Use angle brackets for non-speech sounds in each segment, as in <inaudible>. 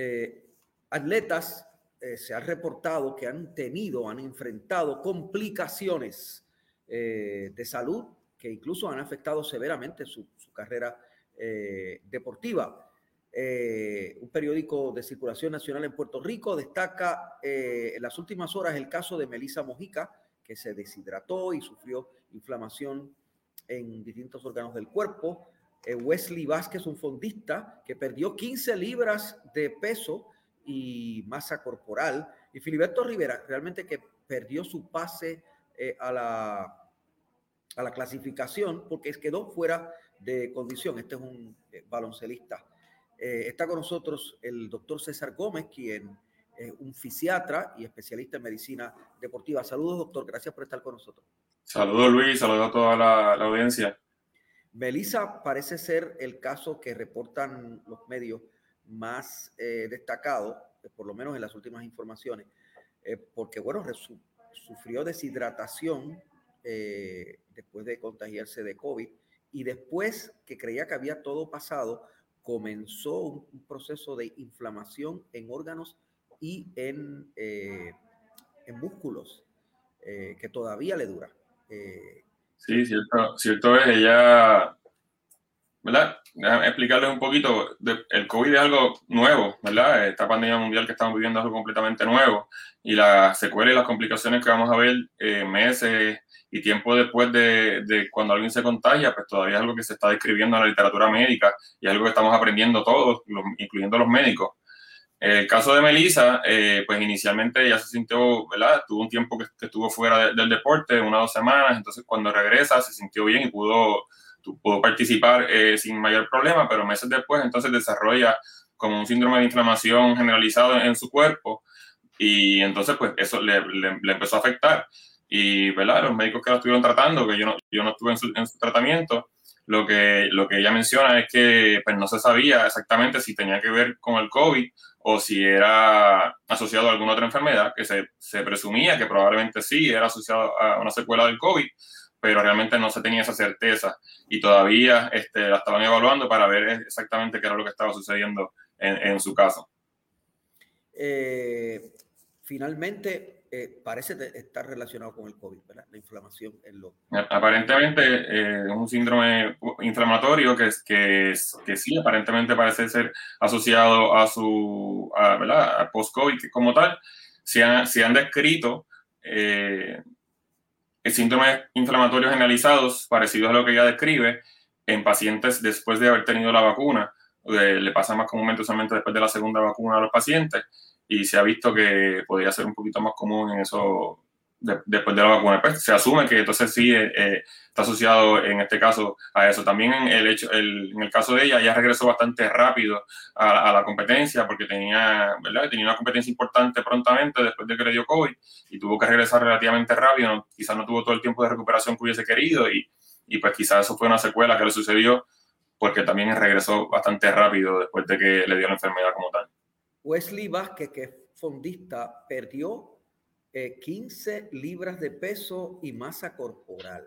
eh, atletas eh, se ha reportado que han tenido, han enfrentado complicaciones eh, de salud que incluso han afectado severamente su, carrera eh, deportiva. un periódico de circulación nacional en Puerto Rico destaca en las últimas horas el caso de Melissa Mojica, que se deshidrató y sufrió inflamación en distintos órganos del cuerpo. Wesley Vázquez, un fondista que perdió 15 libras de peso y masa corporal. Y Filiberto Rivera realmente que perdió su pase eh, a, la, a la clasificación porque quedó fuera de condición. Este es un eh, baloncelista. Eh, está con nosotros el doctor César Gómez, quien es un fisiatra y especialista en medicina deportiva. Saludos, doctor. Gracias por estar con nosotros. Saludos, Luis. Saludos a toda la audiencia. Melissa parece ser el caso que reportan los medios más eh, destacado, eh, por lo menos en las últimas informaciones, eh, porque, bueno, sufrió deshidratación después de contagiarse de COVID y después que creía que había todo pasado, comenzó un, proceso de inflamación en órganos y en, en músculos que todavía le dura. Sí, cierto, cierto es, ella ¿verdad? Déjame explicarles un poquito. el COVID es algo nuevo, ¿verdad? Esta pandemia mundial que estamos viviendo es algo completamente nuevo y las secuelas y las complicaciones que vamos a ver eh, meses y tiempo después de, de, cuando alguien se contagia, pues todavía es algo que se está describiendo en la literatura médica y algo que estamos aprendiendo todos, incluyendo los médicos. El caso de Melissa, eh, pues inicialmente ella se sintió, ¿verdad? Tuvo un tiempo que, estuvo fuera del deporte, una o dos semanas, entonces cuando regresa se sintió bien y pudo pudo participar eh, sin mayor problema, pero meses después entonces desarrolla como un síndrome de inflamación generalizado en, su cuerpo y entonces pues eso le, empezó a afectar. Y, ¿verdad? Los médicos que la estuvieron tratando, que yo no, yo no estuve en su tratamiento, lo que, lo que ella menciona es que pues, no se sabía exactamente si tenía que ver con el COVID o si era asociado a alguna otra enfermedad, que se, se presumía que probablemente sí era asociado a una secuela del COVID, pero realmente no se tenía esa certeza y todavía este, la estaban evaluando para ver exactamente qué era lo que estaba sucediendo en, en su caso. Eh, finalmente, eh, parece estar relacionado con el COVID, ¿verdad? La inflamación en lo... Aparentemente eh, es un síndrome inflamatorio que, que, que sí, aparentemente parece ser asociado a su, a, ¿verdad? post-COVID como tal. Se han, se han descrito síntomas inflamatorios generalizados parecidos a lo que ella describe en pacientes después de haber tenido la vacuna. le pasa más comúnmente usualmente después de la segunda vacuna a los pacientes y se ha visto que podría ser un poquito más común en eso después de la vacuna. Pues se asume que entonces sí eh, eh, está asociado en este caso a eso. También en el, hecho, en el caso de ella, ella regresó bastante rápido a, la competencia porque tenía, ¿verdad? tenía una competencia importante prontamente después de que le dio COVID y tuvo que regresar relativamente rápido. quizás no tuvo todo el tiempo de recuperación que hubiese querido y, y pues quizás eso fue una secuela que le sucedió porque también regresó bastante rápido después de que le dio la enfermedad como tal. Wesley Vázquez, que es fondista, perdió 15 eh, libras de peso y masa corporal.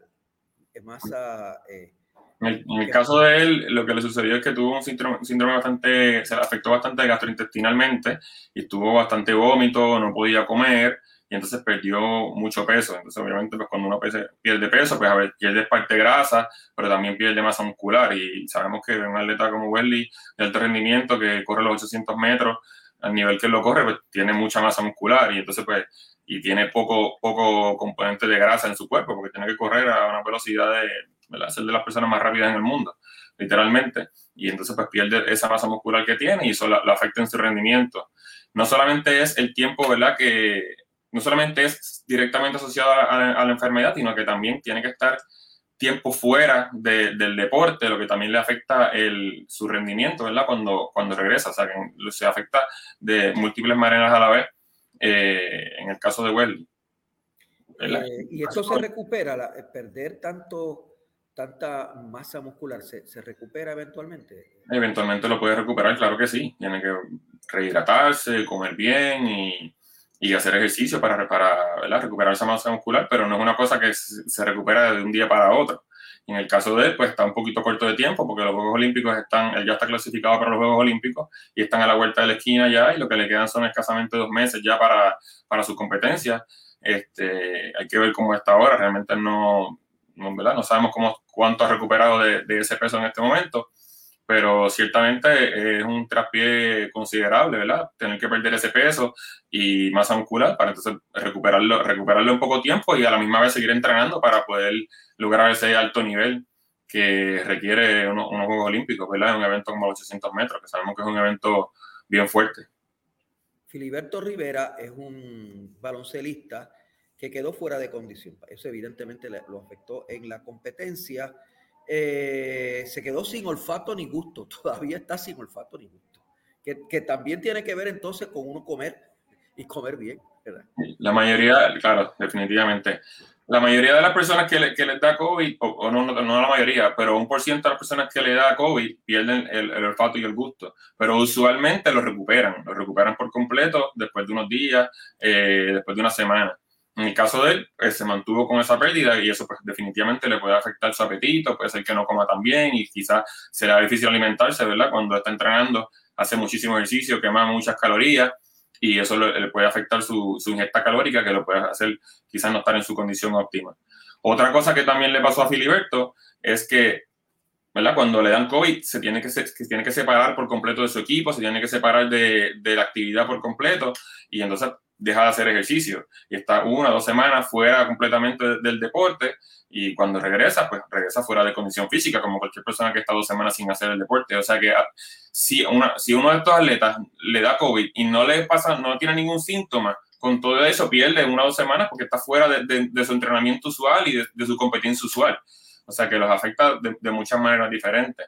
Masa. Eh, en, el, caso de él, lo que le sucedió es que tuvo un síndrome, bastante, se le afectó bastante gastrointestinalmente y tuvo bastante vómito, no podía comer y entonces perdió mucho peso. Entonces, obviamente, pues cuando uno pierde peso, pues a ver, pierde parte grasa, pero también pierde masa muscular. Y sabemos que un atleta como Wesley de alto rendimiento que corre los 800 metros, al nivel que lo corre, pues tiene mucha masa muscular y entonces, pues y tiene poco, poco componente de grasa en su cuerpo, porque tiene que correr a una velocidad de, ¿verdad? ser de las personas más rápidas en el mundo, literalmente. Y entonces pues pierde esa masa muscular que tiene y eso la, afecta en su rendimiento. No solamente es el tiempo, ¿verdad? Que no solamente es directamente asociado a, la enfermedad, sino que también tiene que estar tiempo fuera del deporte, lo que también le afecta el, su rendimiento, ¿verdad? Cuando, cuando regresa, o sea, que se afecta de múltiples maneras a la vez, eh, en el caso de Welly. Eh, y eso se recupera, perder tanto, tanta masa muscular, ¿se, ¿se, recupera eventualmente? Eventualmente lo puede recuperar, claro que sí. Tiene que rehidratarse, comer bien y, y hacer ejercicio para, para recuperar esa masa muscular, pero no es una cosa que se recupera de un día para otro. En el caso de él, pues está un poquito corto de tiempo porque los Juegos Olímpicos están, él ya está clasificado para los Juegos Olímpicos y están a la vuelta de la esquina ya y lo que le quedan son escasamente dos meses ya para, para su competencia. Este, hay que ver cómo está ahora, realmente no, no, ¿verdad? no sabemos cómo, cuánto ha recuperado de, de ese peso en este momento pero ciertamente es un traspié considerable, ¿verdad? Tener que perder ese peso y masa muscular para entonces recuperarlo, recuperarlo en poco tiempo y a la misma vez seguir entrenando para poder lograr ese alto nivel que requiere unos, Juegos Olímpicos, ¿verdad? Un evento como los 800 metros, que sabemos que es un evento bien fuerte. Filiberto Rivera es un baloncelista que quedó fuera de condición. Eso evidentemente lo afectó en la competencia. Eh, se quedó sin olfato ni gusto, <laughs> todavía está sin olfato ni gusto, que, también tiene que ver entonces con uno comer y comer bien. La mayoría, claro, definitivamente. La mayoría de las personas que, le, que les da COVID, o, no, no, la mayoría, pero un por ciento de las personas que le da COVID pierden el, olfato y el gusto, pero usualmente lo recuperan, lo recuperan por completo después de unos días, eh, después de una semana. En el caso de él, pues, se mantuvo con esa pérdida y eso pues definitivamente le puede afectar su apetito, puede ser que no coma tan bien y quizás será difícil alimentarse, ¿verdad? Cuando está entrenando, hace muchísimo ejercicio, quema muchas calorías y eso le, puede afectar su, su, ingesta calórica, que lo puede hacer quizás no estar en su condición óptima. Otra cosa que también le pasó a Filiberto es que, ¿verdad? Cuando le dan COVID, se tiene que, se, tiene que separar por completo de su equipo, se tiene que separar de, de la actividad por completo y entonces deja de hacer ejercicio y está una o dos semanas fuera completamente del deporte y cuando regresa, pues regresa fuera de condición física, como cualquier persona que está dos semanas sin hacer el deporte. O sea que ah, si, una, si uno de estos atletas le da COVID y no le pasa, no tiene ningún síntoma, con todo eso pierde una o dos semanas porque está fuera de, de, su entrenamiento usual y de, su competencia usual. O sea que los afecta de, muchas maneras diferentes.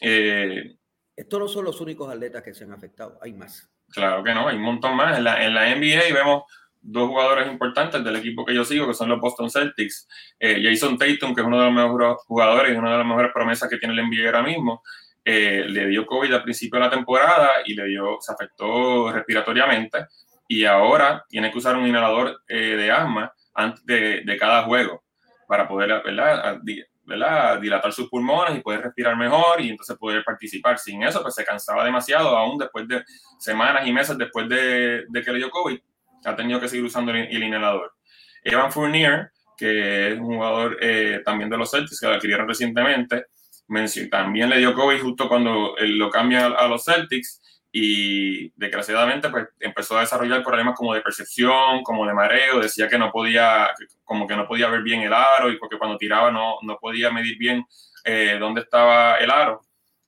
Eh, Estos no son los únicos atletas que se han afectado, hay más. Claro que no, hay un montón más. En la, NBA vemos dos jugadores importantes del equipo que yo sigo, que son los Boston Celtics. Eh, Jason Tatum, que es uno de los mejores jugadores y una de las mejores promesas que tiene el NBA ahora mismo, eh, le dio COVID al principio de la temporada y le dio, se afectó respiratoriamente y ahora tiene que usar un inhalador eh, de asma antes de, de, cada juego para poder ¿verdad? ¿Verdad? dilatar sus pulmones y poder respirar mejor y entonces poder participar. Sin eso, pues se cansaba demasiado, aún después de semanas y meses después de, de que le dio COVID, ha tenido que seguir usando el, inhalador. Evan Fournier, que es un jugador eh, también de los Celtics, que lo adquirieron recientemente, también le dio COVID justo cuando lo cambian a, a los Celtics y desgraciadamente pues empezó a desarrollar problemas como de percepción, como de mareo, decía que no podía, como que no podía ver bien el aro y porque cuando tiraba no, no podía medir bien eh, dónde estaba el aro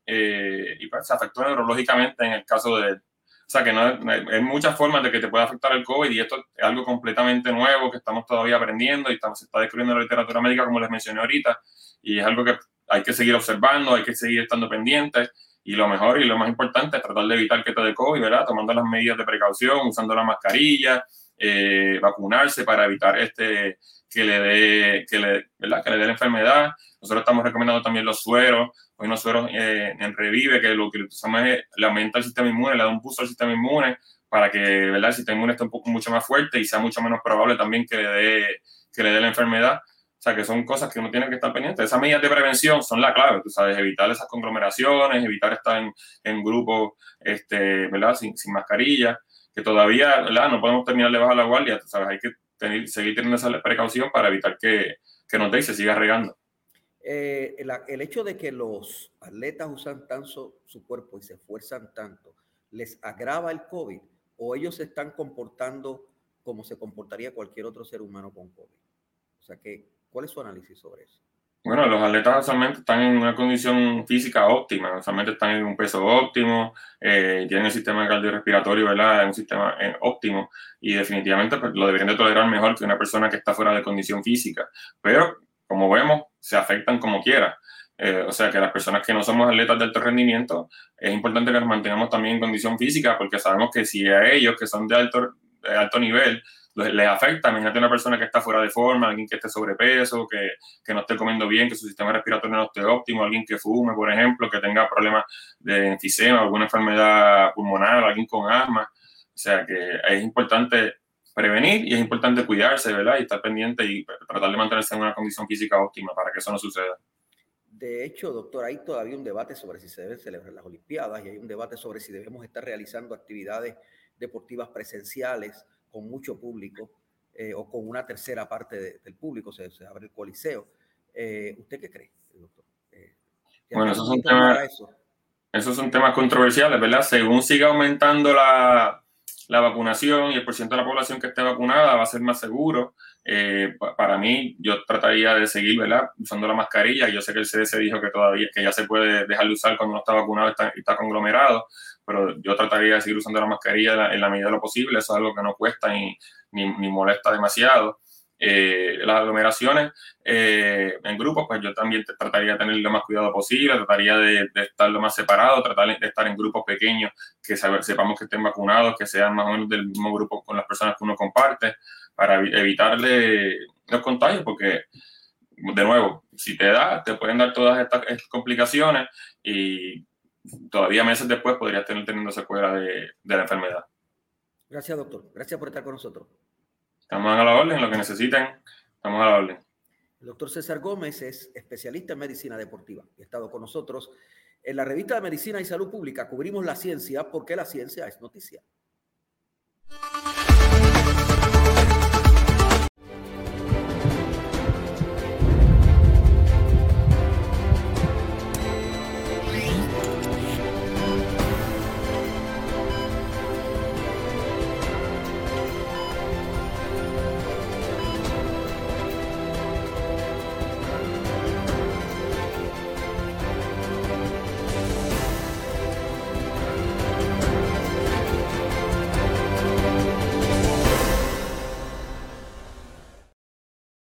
eh, y pues se afectó neurológicamente en el caso de él. O sea que no, hay muchas formas de que te pueda afectar el COVID y esto es algo completamente nuevo que estamos todavía aprendiendo y estamos, se está descubriendo en la literatura médica como les mencioné ahorita y es algo que hay que seguir observando, hay que seguir estando pendientes y lo mejor y lo más importante es tratar de evitar que te dé COVID, ¿verdad? Tomando las medidas de precaución, usando la mascarilla, eh, vacunarse para evitar este, que le dé que le, que le dé la enfermedad. Nosotros estamos recomendando también los sueros. Hoy unos sueros eh, en Revive, que lo que usamos es, le aumenta el sistema inmune, le da un boost al sistema inmune para que ¿verdad? el sistema inmune esté un poco mucho más fuerte y sea mucho menos probable también que le dé, que le dé la enfermedad. Sea, que son cosas que uno tiene que estar pendiente. Esas medidas de prevención son la clave, tú sabes, evitar esas conglomeraciones, evitar estar en, en grupos, este, ¿verdad? Sin, sin, mascarilla, que todavía, ¿verdad? No podemos terminar de bajar la guardia, tú sabes, hay que tener, seguir teniendo esa precaución para evitar que, que nos dé y se siga regando. Eh, el, el, hecho de que los atletas usan tanto su cuerpo y se esfuerzan tanto, ¿les agrava el COVID o ellos se están comportando como se comportaría cualquier otro ser humano con COVID? O sea que ¿Cuál es su análisis sobre eso? Bueno, los atletas usualmente están en una condición física óptima, usualmente están en un peso óptimo, eh, tienen el sistema cardiorrespiratorio, ¿verdad? Un sistema eh, óptimo y definitivamente pues, lo deberían de tolerar mejor que una persona que está fuera de condición física. Pero, como vemos, se afectan como quiera. Eh, o sea que las personas que no somos atletas de alto rendimiento, es importante que nos mantengamos también en condición física, porque sabemos que si a ellos que son de alto, de alto nivel les afecta, imagínate una persona que está fuera de forma, alguien que esté sobrepeso, que, que no esté comiendo bien, que su sistema respiratorio no esté óptimo, alguien que fume, por ejemplo, que tenga problemas de enfisema, alguna enfermedad pulmonar, alguien con asma. O sea que es importante prevenir y es importante cuidarse, ¿verdad? Y estar pendiente y tratar de mantenerse en una condición física óptima para que eso no suceda. De hecho, doctor, hay todavía un debate sobre si se deben celebrar las Olimpiadas y hay un debate sobre si debemos estar realizando actividades deportivas presenciales con mucho público eh, o con una tercera parte del público, se, se, abre el coliseo. Eh, ¿Usted qué cree, doctor? Eh, bueno, esos son, temas, esos son temas controversiales, ¿verdad? Según siga aumentando la, la vacunación y el porcentaje de la población que esté vacunada va a ser más seguro. Eh, para mí, yo trataría de seguir, ¿verdad? Usando la mascarilla. Yo sé que el CDC dijo que todavía, que ya se puede dejar de usar cuando no está vacunado y está, está, conglomerado, pero yo trataría de seguir usando la mascarilla en la, medida de lo posible. Eso es algo que no cuesta ni, ni, ni molesta demasiado. Eh, las aglomeraciones eh, en grupos, pues yo también trataría de tener lo más cuidado posible, trataría de, estar lo más separado, tratar de estar en grupos pequeños que sepamos que estén vacunados, que sean más o menos del mismo grupo con las personas que uno comparte, para evitarle los contagios, porque de nuevo, si te da, te pueden dar todas estas, complicaciones y todavía meses después podrías tener teniendo secuela de, de la enfermedad. Gracias, doctor. Gracias por estar con nosotros. Estamos a la orden, lo que necesiten, estamos a la orden. El doctor César Gómez es especialista en medicina deportiva y ha estado con nosotros en la revista de Medicina y Salud Pública. Cubrimos la ciencia porque la ciencia es noticia.